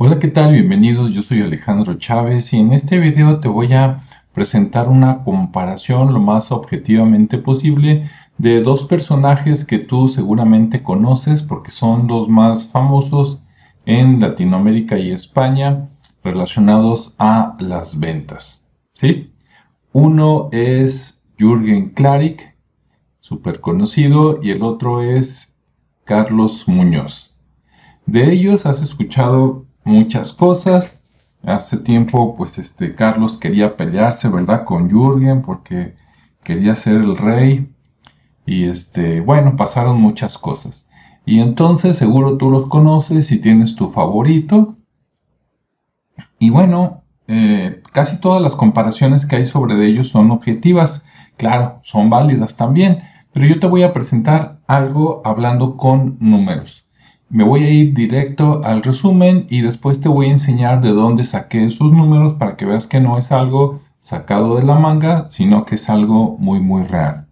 Hola, ¿qué tal? Bienvenidos, yo soy Alejandro Chávez y en este video te voy a presentar una comparación lo más objetivamente posible de dos personajes que tú seguramente conoces porque son los más famosos en Latinoamérica y España relacionados a las ventas. ¿sí? Uno es Jürgen Klarik, súper conocido, y el otro es Carlos Muñoz. De ellos has escuchado muchas cosas. Hace tiempo, pues este Carlos quería pelearse, ¿verdad? Con Jürgen porque quería ser el rey. Y este, bueno, pasaron muchas cosas. Y entonces seguro tú los conoces y tienes tu favorito. Y bueno, eh, casi todas las comparaciones que hay sobre ellos son objetivas. Claro, son válidas también. Pero yo te voy a presentar algo hablando con números. Me voy a ir directo al resumen y después te voy a enseñar de dónde saqué esos números para que veas que no es algo sacado de la manga, sino que es algo muy muy real.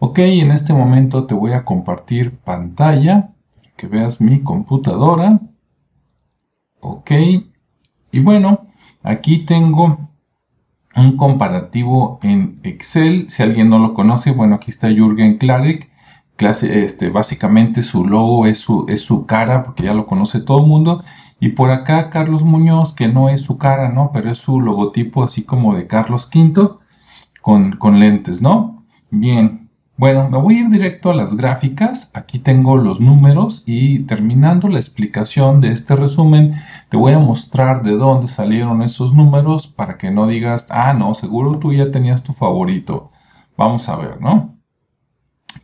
Ok, en este momento te voy a compartir pantalla, que veas mi computadora. Ok, y bueno, aquí tengo un comparativo en Excel. Si alguien no lo conoce, bueno, aquí está Jürgen Klarek clase, este, básicamente su logo es su, cara, porque ya lo conoce todo el mundo. Y por acá Carlos Muñoz, que no es su cara, ¿no? Pero es su logotipo así como de Carlos V con, con lentes, ¿no? Bien, bueno, me voy a ir directo a las gráficas. Aquí tengo los números y terminando la explicación de este resumen, te voy a mostrar de dónde salieron esos números para que no digas, ah, no, seguro tú ya tenías tu favorito. Vamos a ver, ¿no?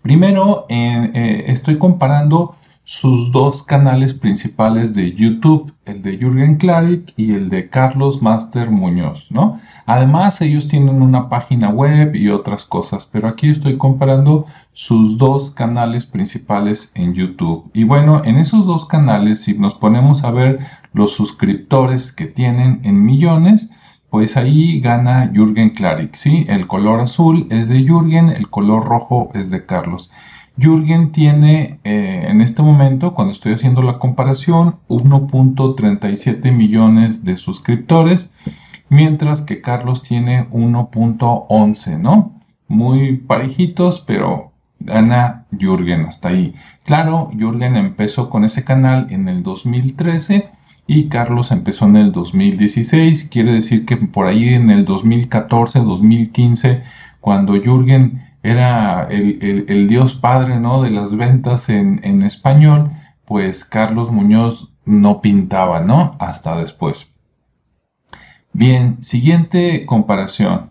Primero, eh, estoy comparando sus dos canales principales de YouTube, el de Jürgen Klarik y el de Carlos Master Muñoz, ¿no? Además, ellos tienen una página web y otras cosas, pero aquí estoy comparando sus dos canales principales en YouTube. Y bueno, en esos dos canales, si nos ponemos a ver los suscriptores que tienen en millones, pues ahí gana Jürgen Klarik, ¿sí? El color azul es de Jürgen, el color rojo es de Carlos. Jürgen tiene eh, en este momento, cuando estoy haciendo la comparación, 1.37 millones de suscriptores, mientras que Carlos tiene 1.11, ¿no? Muy parejitos, pero gana Jürgen hasta ahí. Claro, Jürgen empezó con ese canal en el 2013 y Carlos empezó en el 2016, quiere decir que por ahí en el 2014, 2015, cuando Jürgen era el, dios padre ¿no? de las ventas en, en, español, pues Carlos Muñoz no pintaba, ¿no? Hasta después. Bien, siguiente comparación.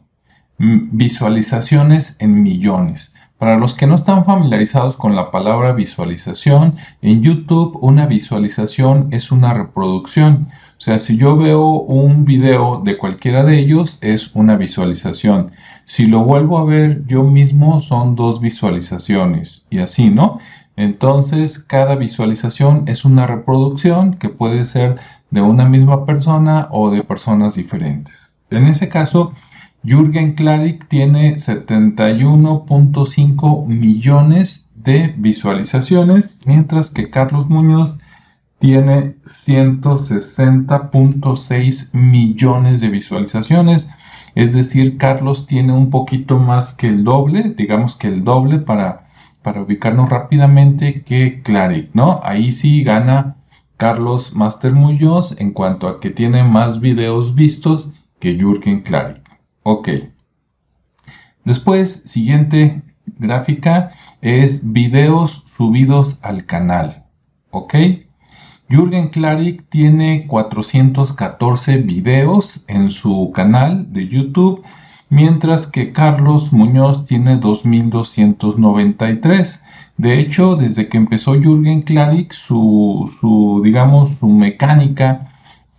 Visualizaciones en millones. Para los que no están familiarizados con la palabra visualización, en YouTube una visualización es una reproducción. O sea, si yo veo un video de cualquiera de ellos, es una visualización. Si lo vuelvo a ver yo mismo, son dos visualizaciones. Y así, ¿no? Entonces, cada visualización es una reproducción que puede ser de una misma persona o de personas diferentes. En ese caso, Jürgen Klarik tiene 71.5 millones de visualizaciones, mientras que Carlos Muñoz tiene 160.6 millones de visualizaciones. Es decir, Carlos tiene un poquito más que el doble, digamos que el doble para, para ubicarnos rápidamente que Claric, ¿no? Ahí sí gana Carlos Master Muñoz en cuanto a que tiene más videos vistos que Jürgen Klarik. Ok. Después, siguiente gráfica es videos subidos al canal. Ok. Jürgen Klarik tiene 414 videos en su canal de YouTube, mientras que Carlos Muñoz tiene 2293. De hecho, desde que empezó Jürgen Klarik, su, su digamos, su mecánica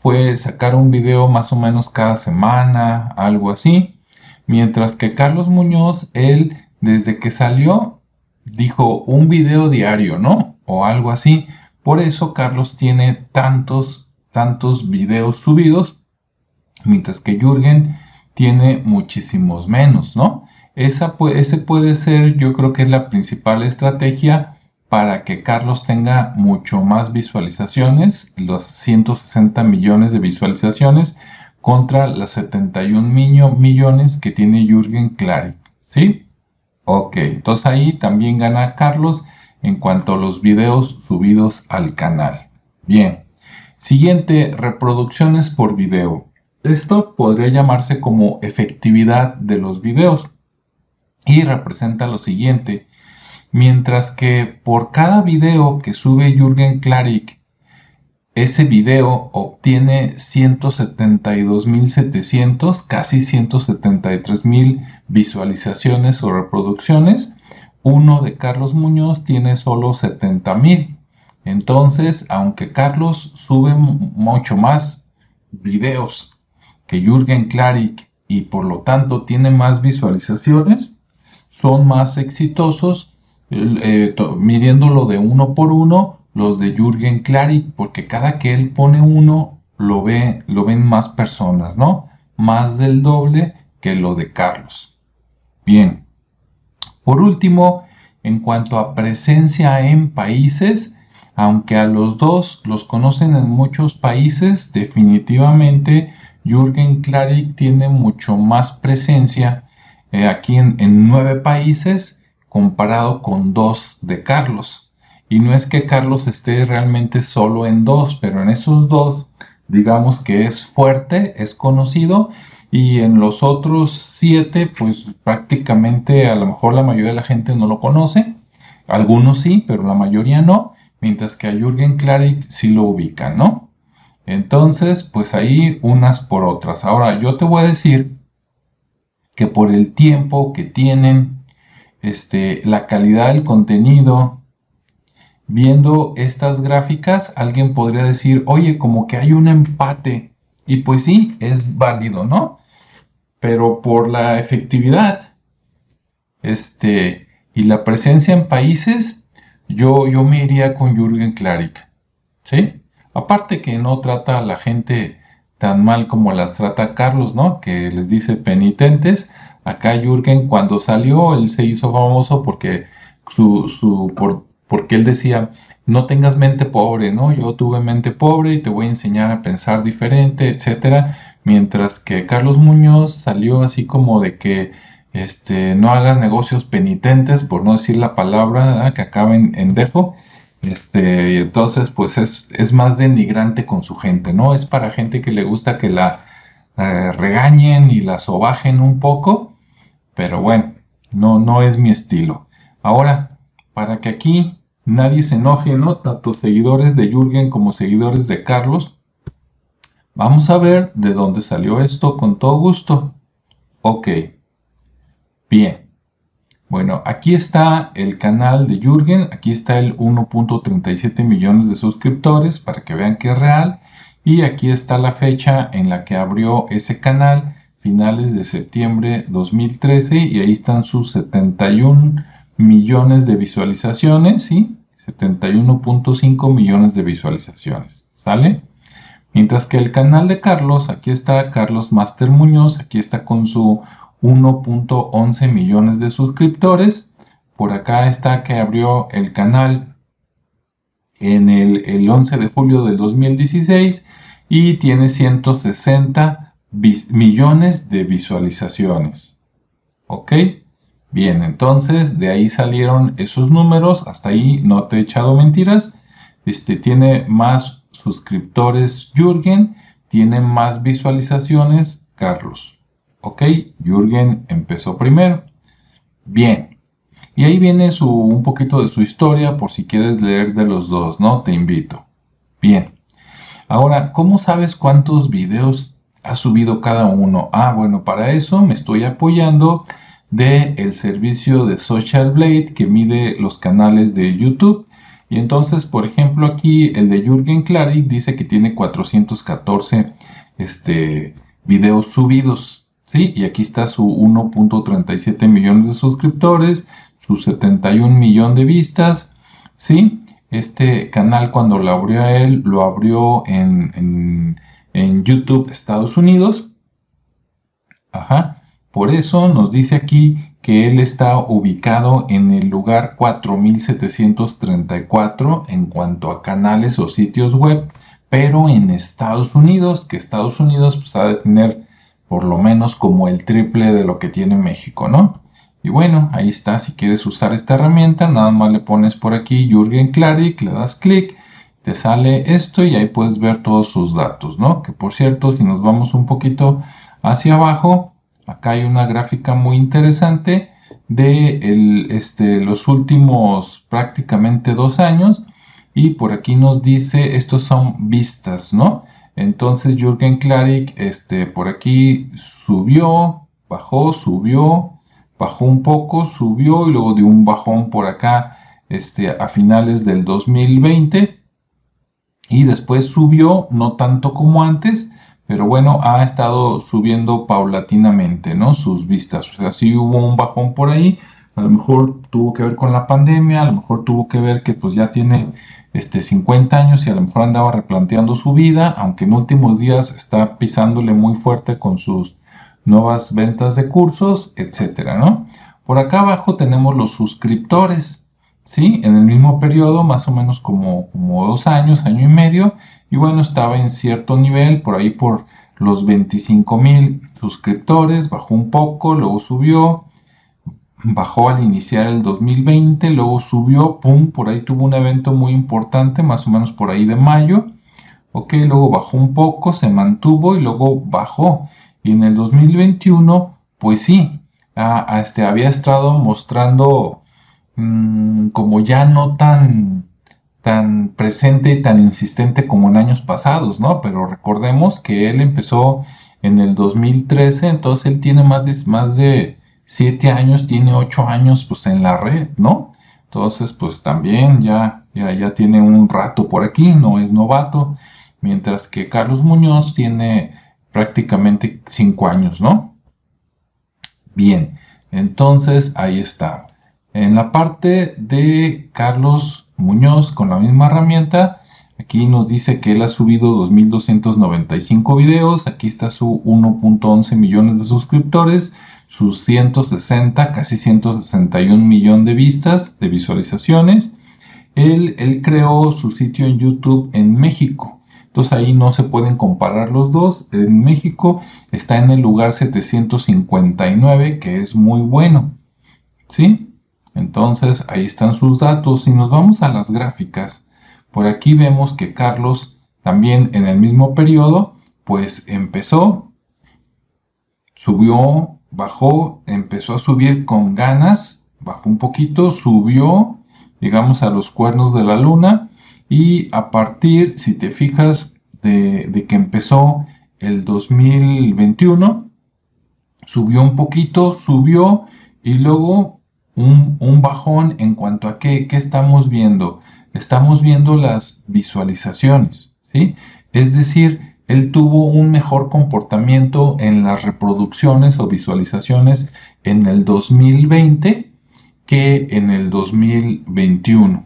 fue sacar un video más o menos cada semana, algo así. Mientras que Carlos Muñoz, él desde que salió, dijo un video diario, ¿no? O algo así. Por eso Carlos tiene tantos, tantos videos subidos, mientras que Jürgen tiene muchísimos menos, ¿no? Esa, ese puede ser, yo creo que es la principal estrategia para que Carlos tenga mucho más visualizaciones, los 160 millones de visualizaciones contra las 71 millones que tiene Jürgen Klarik, ¿sí? Ok, entonces ahí también gana Carlos en cuanto a los videos subidos al canal. Bien, siguiente, reproducciones por video. Esto podría llamarse como efectividad de los videos y representa lo siguiente. Mientras que por cada video que sube Jürgen Klarik, ese video obtiene 172.700, casi 173.000 visualizaciones o reproducciones. Uno de Carlos Muñoz tiene solo 70.000. Entonces, aunque Carlos sube mucho más videos que Jürgen Klarik y por lo tanto tiene más visualizaciones, son más exitosos eh, midiéndolo de uno por uno los de Jürgen Klarik, porque cada que él pone uno lo, ve, lo ven más personas, ¿no? Más del doble que lo de Carlos. Bien. Por último, en cuanto a presencia en países, aunque a los dos los conocen en muchos países, definitivamente Jürgen Klarik tiene mucho más presencia eh, aquí en, en nueve países comparado con dos de Carlos. Y no es que Carlos esté realmente solo en dos, pero en esos dos, digamos que es fuerte, es conocido, y en los otros siete, pues prácticamente a lo mejor la mayoría de la gente no lo conoce, algunos sí, pero la mayoría no, mientras que a Jürgen Klarik sí lo ubican, ¿no? Entonces, pues ahí unas por otras. Ahora, yo te voy a decir que por el tiempo que tienen este, la calidad del contenido. Viendo estas gráficas, alguien podría decir, oye, como que hay un empate. Y pues sí, es válido, ¿no? Pero por la efectividad este, y la presencia en países, yo, yo me iría con Jürgen Klarik. ¿Sí? Aparte que no trata a la gente tan mal como las trata Carlos, ¿no? Que les dice penitentes, Acá Jürgen cuando salió, él se hizo famoso porque, su, su, por, porque él decía, no tengas mente pobre, ¿no? Yo tuve mente pobre y te voy a enseñar a pensar diferente, etcétera. Mientras que Carlos Muñoz salió así como de que este, no hagas negocios penitentes, por no decir la palabra que acaben en dejo. Este, entonces, pues es, es, más denigrante con su gente, ¿no? Es para gente que le gusta que la eh, regañen y la sobajen un poco pero bueno, no, no es mi estilo. Ahora, para que aquí nadie se enoje, ¿no? Tanto seguidores de Jürgen como seguidores de Carlos, vamos a ver de dónde salió esto con todo gusto. Ok, bien. Bueno, aquí está el canal de Jürgen, aquí está el 1.37 millones de suscriptores para que vean que es real. Y aquí está la fecha en la que abrió ese canal finales de septiembre 2013 y ahí están sus 71 millones de visualizaciones, ¿sí? 71.5 millones de visualizaciones, ¿sale? Mientras que el canal de Carlos, aquí está Carlos Master Muñoz, aquí está con su 1.11 millones de suscriptores. Por acá está que abrió el canal en el, el 11 de julio del 2016 y tiene 160 millones de visualizaciones. ¿Ok? Bien, entonces de ahí salieron esos números. Hasta ahí no te he echado mentiras. Este tiene más suscriptores Jürgen, tiene más visualizaciones Carlos. ¿Ok? Jürgen empezó primero. Bien. Y ahí viene su, un poquito de su historia por si quieres leer de los dos, ¿no? Te invito. Bien. Ahora, ¿cómo sabes cuántos videos ha subido cada uno. Ah, bueno, para eso me estoy apoyando del el servicio de Social Blade que mide los canales de YouTube. Y entonces, por ejemplo, aquí el de Jürgen Klarik dice que tiene 414 este, videos subidos. ¿sí? Y aquí está su 1.37 millones de suscriptores, sus 71 millones de vistas. ¿sí? Este canal cuando lo abrió a él, lo abrió en YouTube Estados Unidos. Ajá. Por eso nos dice aquí que él está ubicado en el lugar 4734 en cuanto a canales o sitios web, pero en Estados Unidos, que Estados Unidos pues, ha de tener por lo menos como el triple de lo que tiene México, ¿no? Y bueno, ahí está, si quieres usar esta herramienta, nada más le pones por aquí Jürgen Klarik, le das clic, te sale esto y ahí puedes ver todos sus datos, ¿no? Que por cierto, si nos vamos un poquito hacia abajo, acá hay una gráfica muy interesante de este, los últimos prácticamente dos años y por aquí nos dice, estos son vistas, ¿no? Entonces Jürgen Klarik, este, por aquí subió, bajó, subió, bajó un poco, subió y luego dio un bajón por acá este, a finales del 2020 y después subió, no tanto como antes, pero bueno, ha estado subiendo paulatinamente, ¿no? Sus vistas. O sea, sí hubo un bajón por ahí, a lo mejor tuvo que ver con la pandemia, a lo mejor tuvo que ver que pues ya tiene este 50 años y a lo mejor andaba replanteando su vida, aunque en últimos días está pisándole muy fuerte con sus nuevas ventas de cursos, etcétera, ¿no? Por acá abajo tenemos los suscriptores, ¿sí? En el mismo periodo, más o menos como, como dos años, año y medio, y bueno, estaba en cierto nivel, por ahí por los 25 mil suscriptores, bajó un poco, luego subió, bajó al iniciar el 2020, luego subió, pum, por ahí tuvo un evento muy importante, más o menos por ahí de mayo, ok, luego bajó un poco, se mantuvo y luego bajó. Y en el 2021, pues sí, a, este, había estado mostrando mm, como ya no tan, tan presente y tan insistente como en años pasados, ¿no? Pero recordemos que él empezó en el 2013, entonces él tiene más de, más de 7 años, tiene 8 años pues en la red, ¿no? Entonces pues también ya, ya, ya tiene un rato por aquí, no es novato, mientras que Carlos Muñoz tiene prácticamente cinco años, ¿no? Bien, entonces ahí está. En la parte de Carlos Muñoz con la misma herramienta, aquí nos dice que él ha subido 2.295 videos, aquí está su 1.11 millones de suscriptores, sus 160, casi 161 millones de vistas, de visualizaciones. Él, creó su sitio en YouTube en México. Entonces ahí no se pueden comparar los dos. En México está en el lugar 759, que es muy bueno. ¿Sí? Entonces ahí están sus datos. Si nos vamos a las gráficas, por aquí vemos que Carlos también en el mismo periodo, pues empezó, subió, bajó, empezó a subir con ganas, bajó un poquito, subió, digamos a los cuernos de la luna y a partir, si te fijas, de, que empezó el 2021, subió un poquito, subió y luego un, bajón en cuanto a qué, qué, estamos viendo. Estamos viendo las visualizaciones, ¿sí? Es decir, él tuvo un mejor comportamiento en las reproducciones o visualizaciones en el 2020 que en el 2021.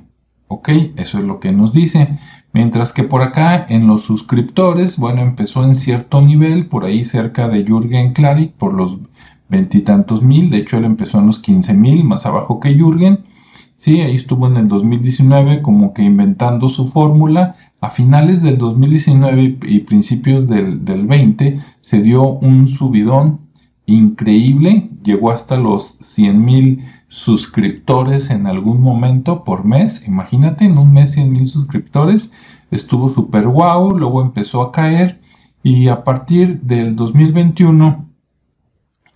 ¿Ok? Eso es lo que nos dice. Mientras que por acá en los suscriptores, bueno, empezó en cierto nivel, por ahí cerca de Jürgen Klarik, por los veintitantos mil. De hecho, él empezó en los 15 mil, más abajo que Jürgen. Sí, ahí estuvo en el 2019 como que inventando su fórmula. A finales del 2019 y principios del, del 20 se dio un subidón increíble, llegó hasta los 100 mil suscriptores en algún momento por mes. Imagínate, en un mes 100 mil suscriptores. Estuvo súper guau, luego empezó a caer y a partir del 2021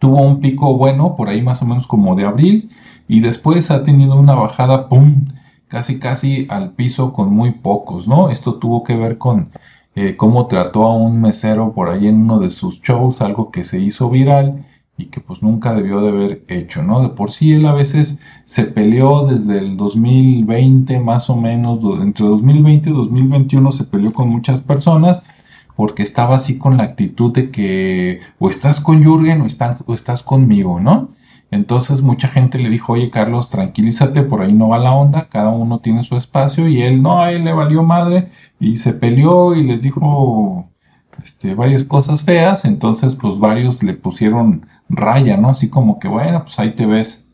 tuvo un pico bueno, por ahí más o menos como de abril, y después ha tenido una bajada, ¡pum! casi casi al piso con muy pocos, ¿no? Esto tuvo que ver con eh, cómo trató a un mesero por ahí en uno de sus shows, algo que se hizo viral y que pues nunca debió de haber hecho, ¿no? De por sí él a veces se peleó desde el 2020 más o menos, entre 2020 y 2021 se peleó con muchas personas porque estaba así con la actitud de que o estás con Jürgen o, o estás conmigo, ¿no? Entonces mucha gente le dijo, oye Carlos, tranquilízate, por ahí no va la onda, cada uno tiene su espacio y él no, a él le valió madre y se peleó y les dijo este, varias cosas feas, entonces pues varios le pusieron raya, ¿no? Así como que, bueno, pues ahí te ves.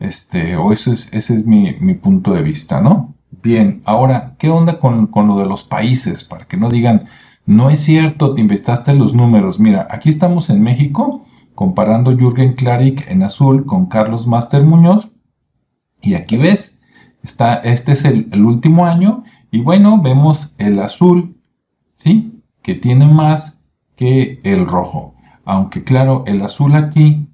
Este, o es, ese es mi, punto de vista, ¿no? Bien, ahora, ¿qué onda con, con, lo de los países? Para que no digan, no es cierto, te inventaste los números. Mira, aquí estamos en México, comparando Jürgen Klarik en azul con Carlos Master Muñoz. Y aquí ves, está, este es el, el último año. Y bueno, vemos el azul, ¿sí? Que tiene más que el rojo. Aunque claro, el azul aquí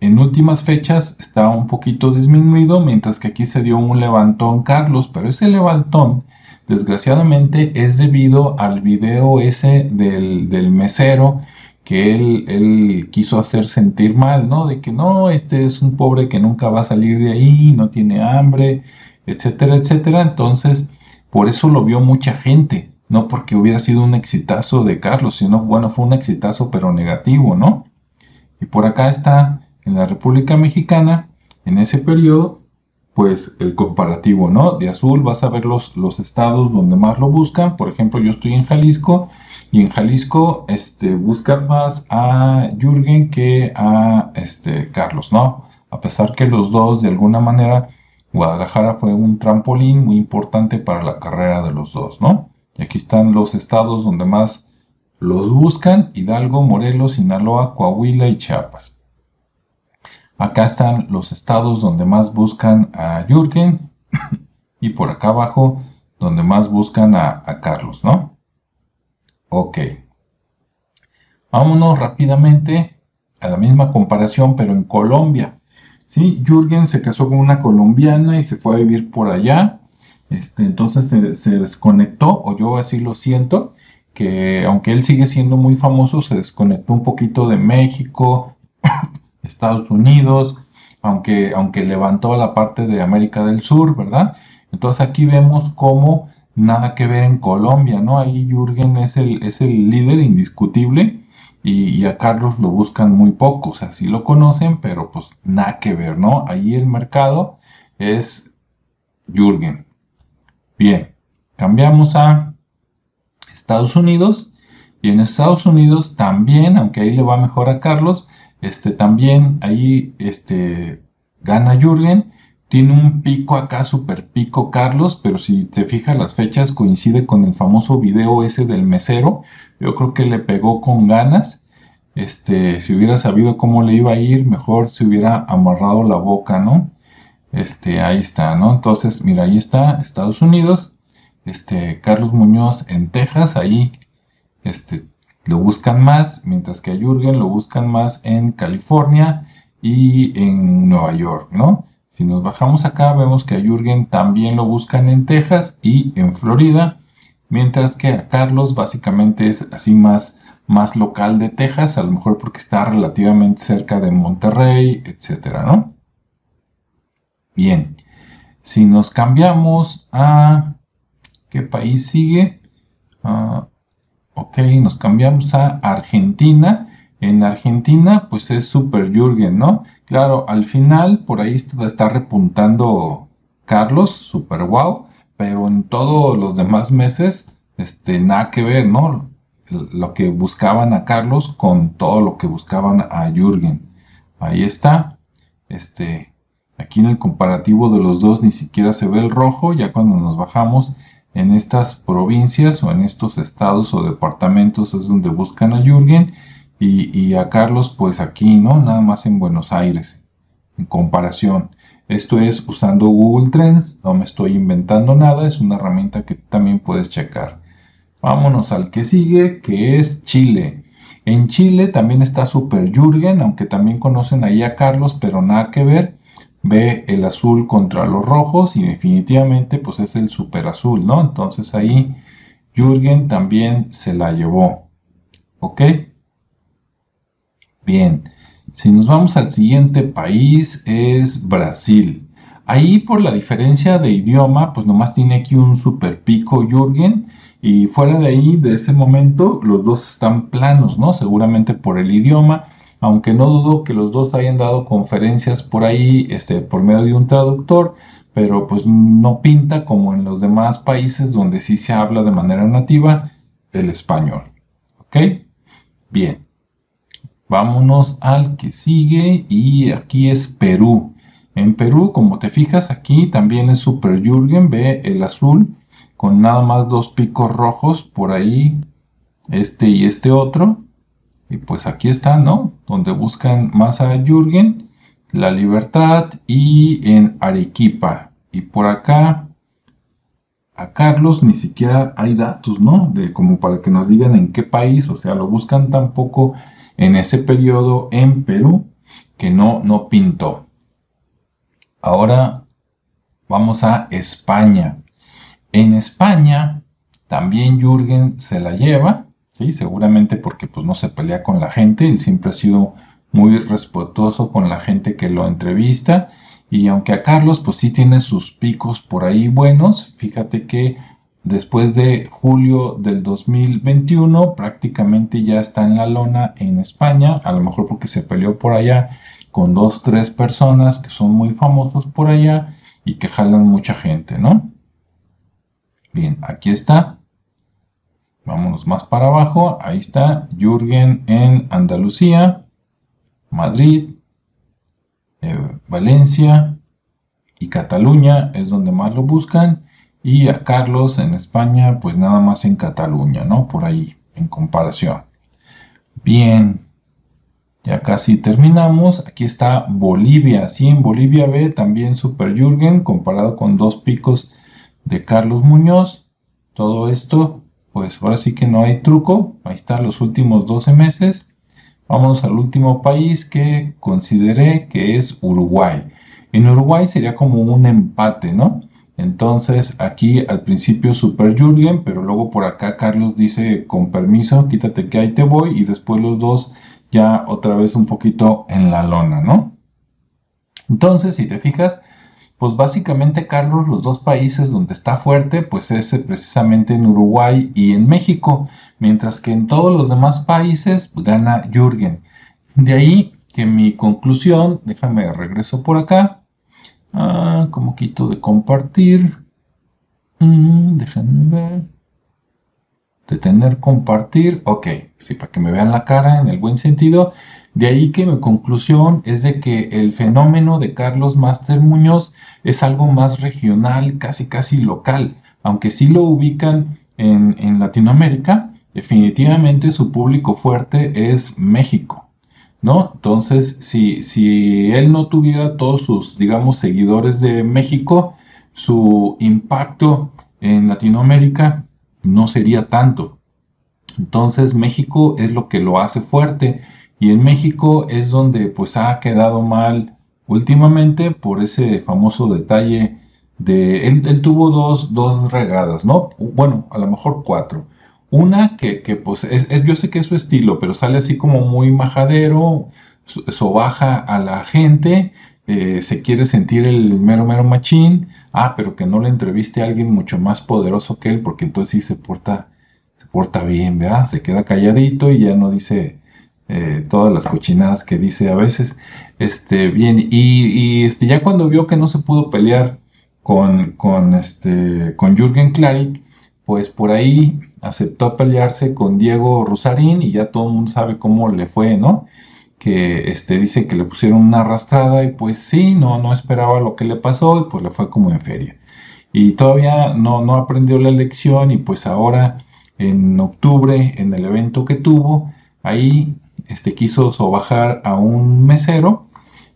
en últimas fechas está un poquito disminuido, mientras que aquí se dio un levantón Carlos, pero ese levantón desgraciadamente es debido al video ese del, mesero que él, él, quiso hacer sentir mal, ¿no? De que no, este es un pobre que nunca va a salir de ahí, no tiene hambre, etcétera, etcétera. Entonces, por eso lo vio mucha gente no porque hubiera sido un exitazo de Carlos, sino, bueno, fue un exitazo pero negativo, ¿no? Y por acá está, en la República Mexicana, en ese periodo, pues el comparativo, ¿no? De azul vas a ver los, los estados donde más lo buscan, por ejemplo, yo estoy en Jalisco, y en Jalisco este, buscan más a Jürgen que a este, Carlos, ¿no? A pesar que los dos, de alguna manera, Guadalajara fue un trampolín muy importante para la carrera de los dos, ¿no? Y aquí están los estados donde más los buscan, Hidalgo, Morelos, Sinaloa, Coahuila y Chiapas. Acá están los estados donde más buscan a Jürgen y por acá abajo donde más buscan a, Carlos, ¿no? Ok. Vámonos rápidamente a la misma comparación, pero en Colombia. Sí, Jürgen se casó con una colombiana y se fue a vivir por allá. Este, entonces se, desconectó, o yo así lo siento, que aunque él sigue siendo muy famoso, se desconectó un poquito de México, Estados Unidos, aunque, aunque levantó la parte de América del Sur, ¿verdad? Entonces aquí vemos cómo nada que ver en Colombia, ¿no? Ahí Jürgen es el, es el líder indiscutible y, y, a Carlos lo buscan muy poco, o sea, sí lo conocen, pero pues nada que ver, ¿no? Ahí el mercado es Jürgen, Bien, cambiamos a Estados Unidos y en Estados Unidos también, aunque ahí le va mejor a Carlos, este también ahí este gana Jürgen, tiene un pico acá, super pico Carlos, pero si te fijas las fechas coincide con el famoso video ese del mesero, yo creo que le pegó con ganas, este, si hubiera sabido cómo le iba a ir, mejor se hubiera amarrado la boca, ¿no? Este, ahí está, ¿no? Entonces, mira, ahí está Estados Unidos, este, Carlos Muñoz en Texas, ahí, este, lo buscan más, mientras que a Jürgen lo buscan más en California y en Nueva York, ¿no? Si nos bajamos acá, vemos que a Jürgen también lo buscan en Texas y en Florida, mientras que a Carlos básicamente es así más, más local de Texas, a lo mejor porque está relativamente cerca de Monterrey, etcétera, ¿no? Bien, si nos cambiamos a... ¿Qué país sigue? Ah, ok, nos cambiamos a Argentina. En Argentina, pues es Super Jürgen, ¿no? Claro, al final, por ahí está, repuntando Carlos, super wow, pero en todos los demás meses, este, nada que ver, ¿no? Lo que buscaban a Carlos con todo lo que buscaban a Jürgen. Ahí está. Este, Aquí en el comparativo de los dos ni siquiera se ve el rojo, ya cuando nos bajamos en estas provincias o en estos estados o departamentos es donde buscan a Jürgen y, a Carlos pues aquí, ¿no? Nada más en Buenos Aires, en comparación. Esto es usando Google Trends, no me estoy inventando nada, es una herramienta que también puedes checar. Vámonos al que sigue, que es Chile. En Chile también está Super Jürgen, aunque también conocen ahí a Carlos, pero nada que ver ve el azul contra los rojos y definitivamente pues es el super azul, ¿no? Entonces ahí Jürgen también se la llevó. ¿Ok? Bien, si nos vamos al siguiente país es Brasil. Ahí por la diferencia de idioma, pues nomás tiene aquí un super pico Jürgen y fuera de ahí, de ese momento, los dos están planos, ¿no? Seguramente por el idioma aunque no dudo que los dos hayan dado conferencias por ahí este, por medio de un traductor, pero pues no pinta como en los demás países donde sí se habla de manera nativa el español. ¿Ok? Bien. Vámonos al que sigue y aquí es Perú. En Perú, como te fijas, aquí también es Super Jürgen, ve el azul con nada más dos picos rojos por ahí, este y este otro. Y pues aquí está, ¿no? Donde buscan más a Jürgen, La Libertad y en Arequipa. Y por acá, a Carlos ni siquiera hay datos, ¿no? De como para que nos digan en qué país, o sea, lo buscan tampoco en ese periodo en Perú que no, no pintó. Ahora vamos a España. En España también Jürgen se la lleva Seguramente porque pues no se pelea con la gente, él siempre ha sido muy respetuoso con la gente que lo entrevista y aunque a Carlos pues sí tiene sus picos por ahí buenos, fíjate que después de julio del 2021 prácticamente ya está en la lona en España, a lo mejor porque se peleó por allá con dos, tres personas que son muy famosos por allá y que jalan mucha gente, ¿no? Bien, aquí está. Vámonos más para abajo. Ahí está Jürgen en Andalucía, Madrid, eh, Valencia y Cataluña es donde más lo buscan. Y a Carlos en España, pues nada más en Cataluña, ¿no? Por ahí, en comparación. Bien, ya casi terminamos. Aquí está Bolivia. Sí, en Bolivia ve también Super Jürgen comparado con dos picos de Carlos Muñoz. Todo esto pues ahora sí que no hay truco. Ahí están los últimos 12 meses. Vamos al último país que consideré que es Uruguay. En Uruguay sería como un empate, ¿no? Entonces aquí al principio Super Jürgen, pero luego por acá Carlos dice con permiso, quítate que ahí te voy y después los dos ya otra vez un poquito en la lona, ¿no? Entonces, si te fijas, pues básicamente, Carlos, los dos países donde está fuerte, pues es precisamente en Uruguay y en México, mientras que en todos los demás países gana Jürgen. De ahí que mi conclusión, déjame regreso por acá, ah, como quito de compartir, mm, déjenme ver, detener compartir, ok, sí, para que me vean la cara en el buen sentido. De ahí que mi conclusión es de que el fenómeno de Carlos Master Muñoz es algo más regional, casi casi local, aunque sí lo ubican en, Latinoamérica, definitivamente su público fuerte es México. ¿No? Entonces, si, si él no tuviera todos sus, digamos, seguidores de México, su impacto en Latinoamérica no sería tanto. Entonces México es lo que lo hace fuerte y en México es donde pues ha quedado mal últimamente por ese famoso detalle de él, tuvo dos, dos, regadas, ¿no? Bueno, a lo mejor cuatro. Una que, pues yo sé que es su estilo, pero sale así como muy majadero, sobaja a la gente, eh, se quiere sentir el mero mero machín, ah, pero que no le entreviste a alguien mucho más poderoso que él, porque entonces sí se porta, se porta bien, ¿verdad? Se queda calladito y ya no dice eh, todas las cochinadas que dice a veces. Este, bien, y, este, ya cuando vio que no se pudo pelear con, con, este, con Jürgen Klarik, pues por ahí aceptó pelearse con Diego Rosarín y ya todo el mundo sabe cómo le fue, ¿no? Que este, dice que le pusieron una arrastrada y pues sí, no, no esperaba lo que le pasó y pues le fue como en feria. Y todavía no, no aprendió la lección y pues ahora en octubre, en el evento que tuvo, ahí este, quiso sobajar a un mesero,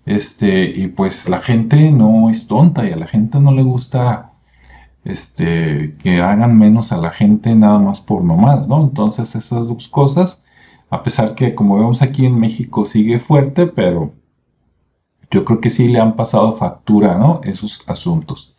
este, y pues la gente no es tonta y a la gente no le gusta este, que hagan menos a la gente nada más por nomás, ¿no? Entonces esas dos cosas, a pesar que como vemos aquí en México sigue fuerte, pero yo creo que sí le han pasado factura, ¿no? Esos asuntos.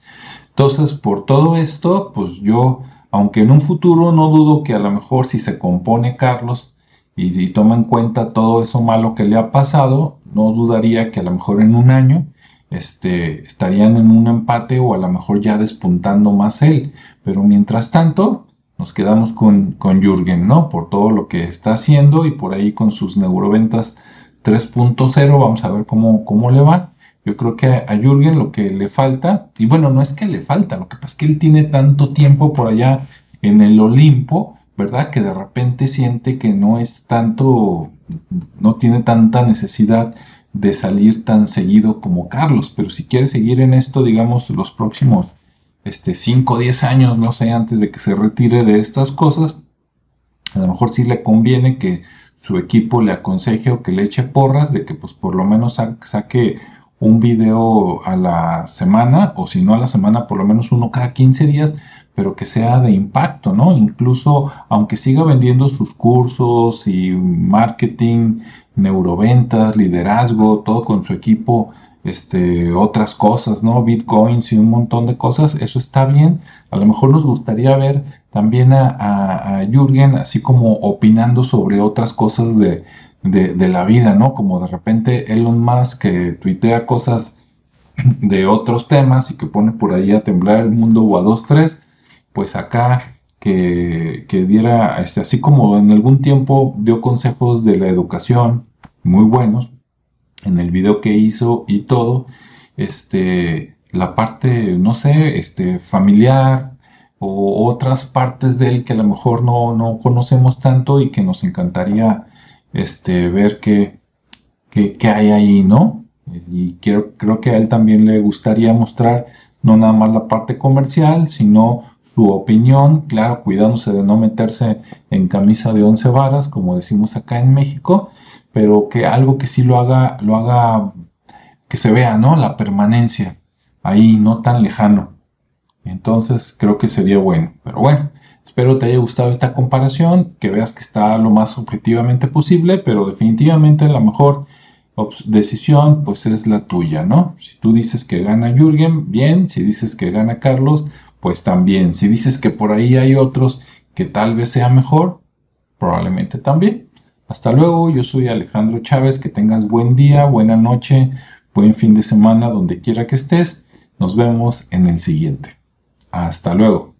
Entonces, por todo esto, pues yo, aunque en un futuro no dudo que a lo mejor si se compone Carlos, y, toma en cuenta todo eso malo que le ha pasado, no dudaría que a lo mejor en un año este, estarían en un empate o a lo mejor ya despuntando más él. Pero mientras tanto, nos quedamos con, con Jürgen, ¿no? Por todo lo que está haciendo y por ahí con sus neuroventas 3.0, vamos a ver cómo, cómo le va. Yo creo que a Jürgen lo que le falta, y bueno, no es que le falta, lo que pasa es que él tiene tanto tiempo por allá en el Olimpo, ¿verdad? Que de repente siente que no es tanto, no tiene tanta necesidad de salir tan seguido como Carlos, pero si quiere seguir en esto, digamos, los próximos este, 5 o 10 años, no sé, antes de que se retire de estas cosas, a lo mejor sí le conviene que su equipo le aconseje o que le eche porras de que pues por lo menos saque un video a la semana o si no a la semana por lo menos uno cada 15 días pero que sea de impacto, ¿no? Incluso aunque siga vendiendo sus cursos y marketing, neuroventas, liderazgo, todo con su equipo, este, otras cosas, ¿no? Bitcoins y un montón de cosas, eso está bien. A lo mejor nos gustaría ver también a, a, Jürgen así como opinando sobre otras cosas de, de, la vida, ¿no? Como de repente Elon Musk que tuitea cosas de otros temas y que pone por ahí a temblar el mundo o a dos, tres, pues acá que, que diera, este, así como en algún tiempo dio consejos de la educación muy buenos, en el video que hizo y todo, este, la parte, no sé, este, familiar o otras partes de él que a lo mejor no, no conocemos tanto y que nos encantaría este, ver qué, qué, hay ahí, ¿no? Y quiero, creo que a él también le gustaría mostrar no nada más la parte comercial, sino su opinión, claro, cuidándose de no meterse en camisa de once varas, como decimos acá en México, pero que algo que sí lo haga, lo haga, que se vea, ¿no? La permanencia, ahí no tan lejano. Entonces creo que sería bueno. Pero bueno, espero te haya gustado esta comparación, que veas que está lo más objetivamente posible, pero definitivamente la mejor decisión pues es la tuya, ¿no? Si tú dices que gana Jürgen, bien, si dices que gana Carlos, pues también. Si dices que por ahí hay otros que tal vez sea mejor, probablemente también. Hasta luego, yo soy Alejandro Chávez, que tengas buen día, buena noche, buen fin de semana, donde quiera que estés. Nos vemos en el siguiente. Hasta luego.